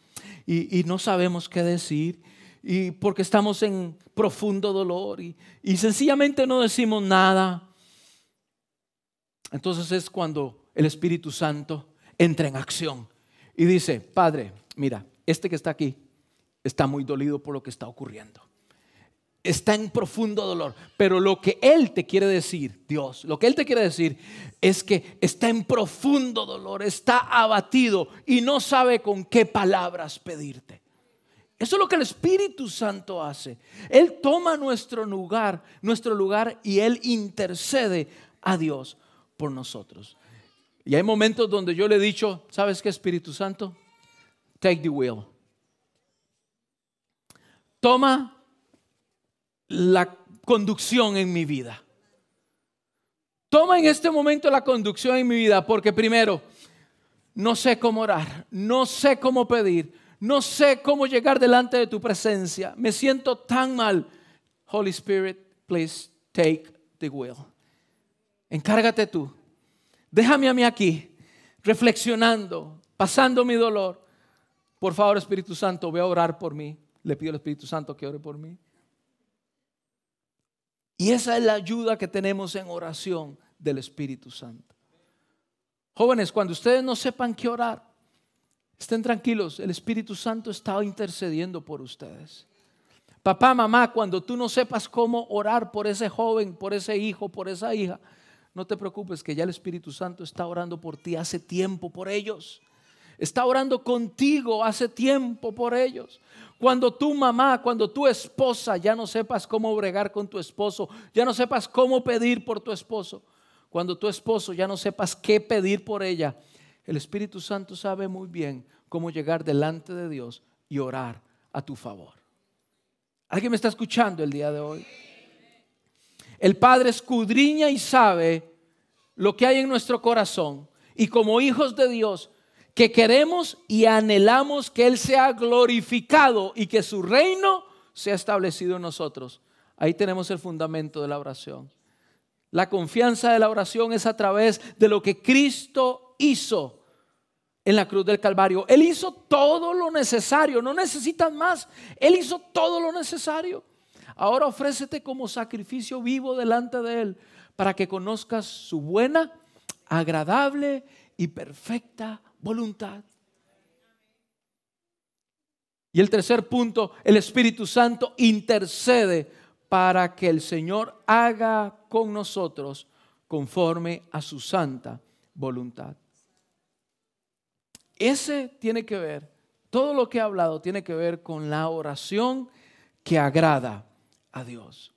y, no sabemos qué decir y porque estamos en profundo dolor y, y sencillamente no decimos nada. Entonces es cuando el Espíritu Santo entra en acción y dice, Padre, mira, este que está aquí está muy dolido por lo que está ocurriendo. Está en profundo dolor, pero lo que Él te quiere decir, Dios, lo que Él te quiere decir es que está en profundo dolor, está abatido y no sabe con qué palabras pedirte. Eso es lo que el Espíritu Santo hace. Él toma nuestro lugar, nuestro lugar y Él intercede a Dios por nosotros. Y hay momentos donde yo le he dicho, ¿sabes qué Espíritu Santo? Take the wheel. Toma la conducción en mi vida. Toma en este momento la conducción en mi vida porque primero, no sé cómo orar, no sé cómo pedir, no sé cómo llegar delante de tu presencia. Me siento tan mal. Holy Spirit, please take the wheel. Encárgate tú. Déjame a mí aquí, reflexionando, pasando mi dolor. Por favor, Espíritu Santo, ve a orar por mí. Le pido al Espíritu Santo que ore por mí. Y esa es la ayuda que tenemos en oración del Espíritu Santo. Jóvenes, cuando ustedes no sepan qué orar, estén tranquilos, el Espíritu Santo está intercediendo por ustedes. Papá, mamá, cuando tú no sepas cómo orar por ese joven, por ese hijo, por esa hija, no te preocupes que ya el Espíritu Santo está orando por ti hace tiempo por ellos. Está orando contigo hace tiempo por ellos. Cuando tu mamá, cuando tu esposa ya no sepas cómo bregar con tu esposo, ya no sepas cómo pedir por tu esposo, cuando tu esposo ya no sepas qué pedir por ella, el Espíritu Santo sabe muy bien cómo llegar delante de Dios y orar a tu favor. ¿Alguien me está escuchando el día de hoy? El Padre escudriña y sabe lo que hay en nuestro corazón. Y como hijos de Dios, que queremos y anhelamos que Él sea glorificado y que su reino sea establecido en nosotros. Ahí tenemos el fundamento de la oración. La confianza de la oración es a través de lo que Cristo hizo en la cruz del Calvario. Él hizo todo lo necesario, no necesitan más. Él hizo todo lo necesario. Ahora ofrécete como sacrificio vivo delante de Él para que conozcas su buena, agradable y perfecta voluntad. Y el tercer punto, el Espíritu Santo intercede para que el Señor haga con nosotros conforme a su santa voluntad. Ese tiene que ver, todo lo que he hablado tiene que ver con la oración que agrada a Dios.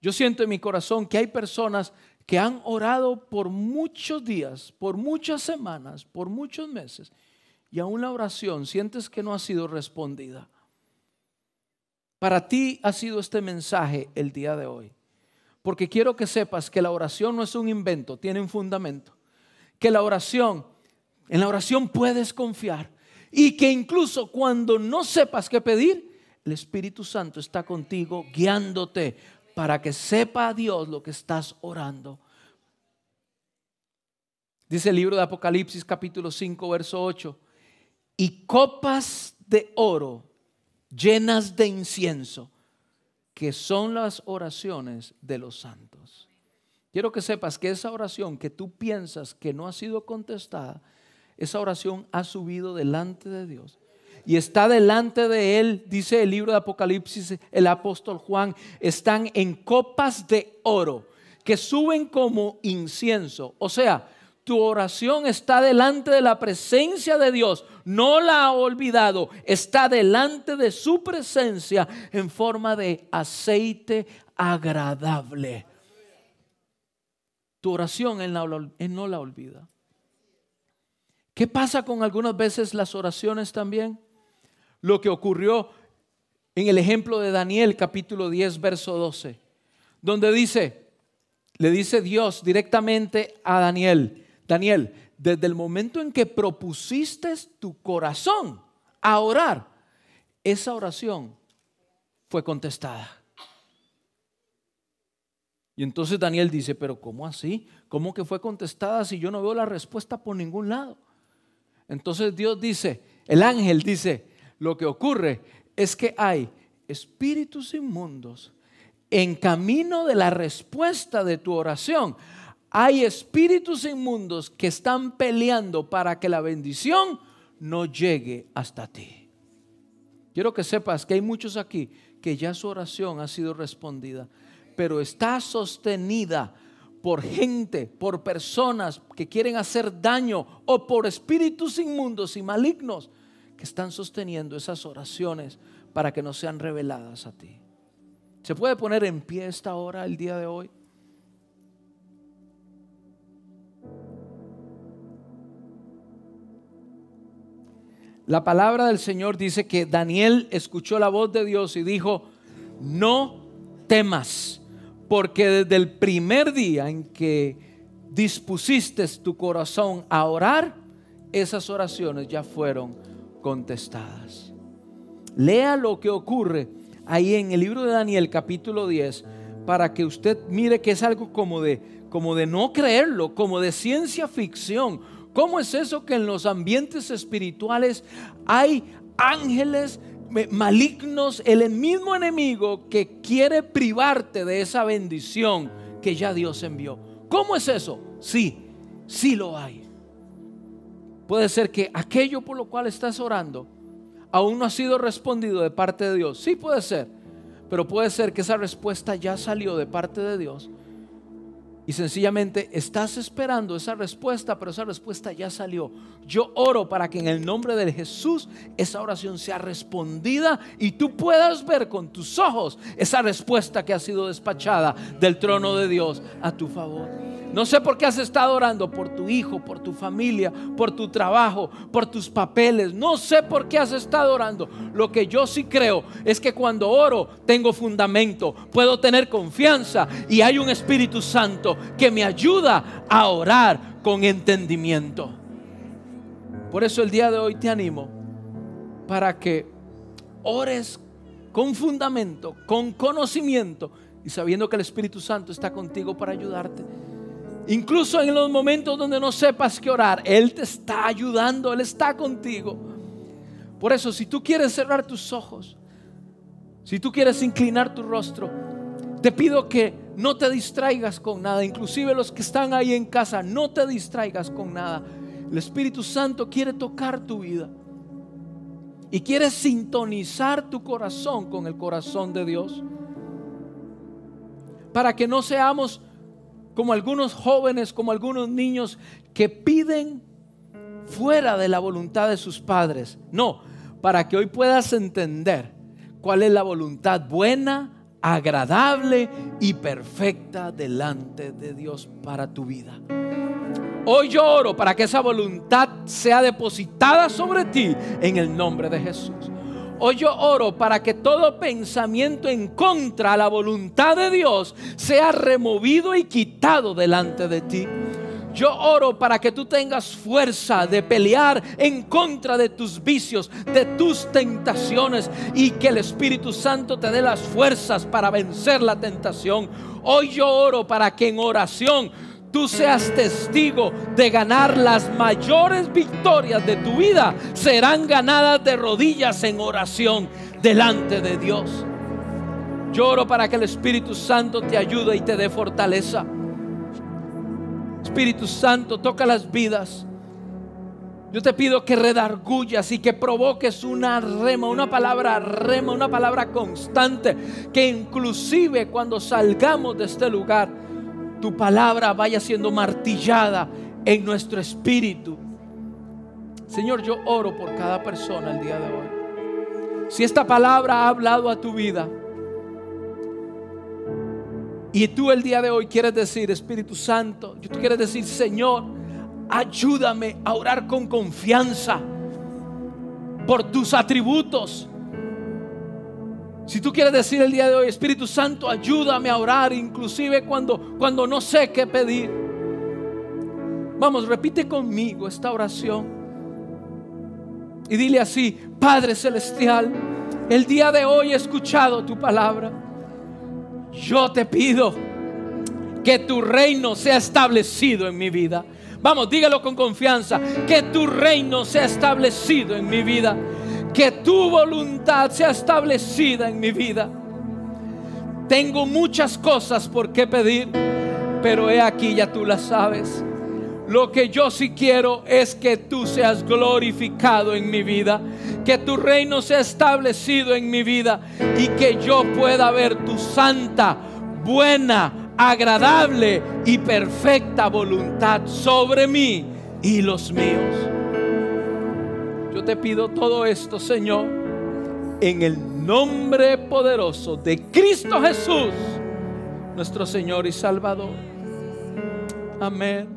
Yo siento en mi corazón que hay personas que han orado por muchos días, por muchas semanas, por muchos meses, y aún la oración sientes que no ha sido respondida. Para ti ha sido este mensaje el día de hoy, porque quiero que sepas que la oración no es un invento, tiene un fundamento, que la oración, en la oración puedes confiar y que incluso cuando no sepas qué pedir, el Espíritu Santo está contigo guiándote para que sepa Dios lo que estás orando. Dice el libro de Apocalipsis capítulo 5, verso 8, y copas de oro llenas de incienso, que son las oraciones de los santos. Quiero que sepas que esa oración que tú piensas que no ha sido contestada, esa oración ha subido delante de Dios y está delante de él, dice el libro de Apocalipsis, el apóstol Juan, están en copas de oro que suben como incienso. O sea, tu oración está delante de la presencia de Dios, no la ha olvidado, está delante de su presencia en forma de aceite agradable. Tu oración Él no la olvida. ¿Qué pasa con algunas veces las oraciones también? lo que ocurrió en el ejemplo de Daniel capítulo 10, verso 12, donde dice, le dice Dios directamente a Daniel, Daniel, desde el momento en que propusiste tu corazón a orar, esa oración fue contestada. Y entonces Daniel dice, pero ¿cómo así? ¿Cómo que fue contestada si yo no veo la respuesta por ningún lado? Entonces Dios dice, el ángel dice, lo que ocurre es que hay espíritus inmundos en camino de la respuesta de tu oración. Hay espíritus inmundos que están peleando para que la bendición no llegue hasta ti. Quiero que sepas que hay muchos aquí que ya su oración ha sido respondida pero está sostenida por gente, por personas que quieren hacer daño o por espíritus inmundos y malignos que están sosteniendo esas oraciones para que no sean reveladas a ti. ¿Se puede poner en pie esta hora, el día de hoy? La palabra del Señor dice que Daniel escuchó la voz de Dios y dijo, no temas porque desde el primer día en que dispusiste tu corazón a orar, esas oraciones ya fueron contestadas. Lea lo que ocurre ahí en el libro de Daniel capítulo 10 para que usted mire que es algo como de como de no creerlo, como de ciencia ficción. ¿Cómo es eso que en los ambientes espirituales hay ángeles malignos, el mismo enemigo que quiere privarte de esa bendición que ya Dios envió. ¿Cómo es eso? Sí, sí lo hay. Puede ser que aquello por lo cual estás orando aún no ha sido respondido de parte de Dios. Sí puede ser, pero puede ser que esa respuesta ya salió de parte de Dios y sencillamente estás esperando esa respuesta, pero esa respuesta ya salió. Yo oro para que en el nombre de Jesús esa oración sea respondida y tú puedas ver con tus ojos esa respuesta que ha sido despachada del trono de Dios a tu favor. No sé por qué has estado orando por tu hijo, por tu familia, por tu trabajo, por tus papeles. No sé por qué has estado orando. Lo que yo sí creo es que cuando oro tengo fundamento, puedo tener confianza y hay un Espíritu Santo que me ayuda a orar con entendimiento. Por eso el día de hoy te animo para que ores con fundamento, con conocimiento y sabiendo que el Espíritu Santo está contigo para ayudarte. Incluso en los momentos donde no sepas qué orar, Él te está ayudando, Él está contigo. Por eso, si tú quieres cerrar tus ojos, si tú quieres inclinar tu rostro, te pido que no te distraigas con nada. Inclusive los que están ahí en casa, no te distraigas con nada. El Espíritu Santo quiere tocar tu vida. Y quiere sintonizar tu corazón con el corazón de Dios. Para que no seamos como algunos jóvenes, como algunos niños que piden fuera de la voluntad de sus padres. No, para que hoy puedas entender cuál es la voluntad buena, agradable y perfecta delante de Dios para tu vida. Hoy yo oro para que esa voluntad sea depositada sobre ti en el nombre de Jesús. Hoy yo oro para que todo pensamiento en contra a la voluntad de Dios sea removido y quitado delante de ti. Yo oro para que tú tengas fuerza de pelear en contra de tus vicios, de tus tentaciones y que el Espíritu Santo te dé las fuerzas para vencer la tentación. Hoy yo oro para que en oración tú seas testigo de ganar las mayores victorias de tu vida, serán ganadas de rodillas en oración delante de Dios. Lloro para que el Espíritu Santo te ayude y te dé fortaleza. Espíritu Santo, toca las vidas. Yo te pido que redargullas y que provoques una rema, una palabra rema, una palabra constante, que inclusive cuando salgamos de este lugar, tu palabra vaya siendo martillada en nuestro espíritu. Señor, yo oro por cada persona el día de hoy. Si esta palabra ha hablado a tu vida y tú el día de hoy quieres decir, Espíritu Santo, tú quieres decir, Señor, ayúdame a orar con confianza por tus atributos. Si tú quieres decir el día de hoy, Espíritu Santo, ayúdame a orar, inclusive cuando, cuando no sé qué pedir. Vamos, repite conmigo esta oración. Y dile así, Padre Celestial, el día de hoy he escuchado tu palabra. Yo te pido que tu reino sea establecido en mi vida. Vamos, dígalo con confianza, que tu reino sea establecido en mi vida que tu voluntad sea establecida en mi vida. Tengo muchas cosas por qué pedir, pero he aquí ya tú las sabes. Lo que yo sí quiero es que tú seas glorificado en mi vida, que tu reino sea establecido en mi vida y que yo pueda ver tu santa, buena, agradable y perfecta voluntad sobre mí y los míos. Yo te pido todo esto, Señor, en el nombre poderoso de Cristo Jesús, nuestro Señor y Salvador. Amén.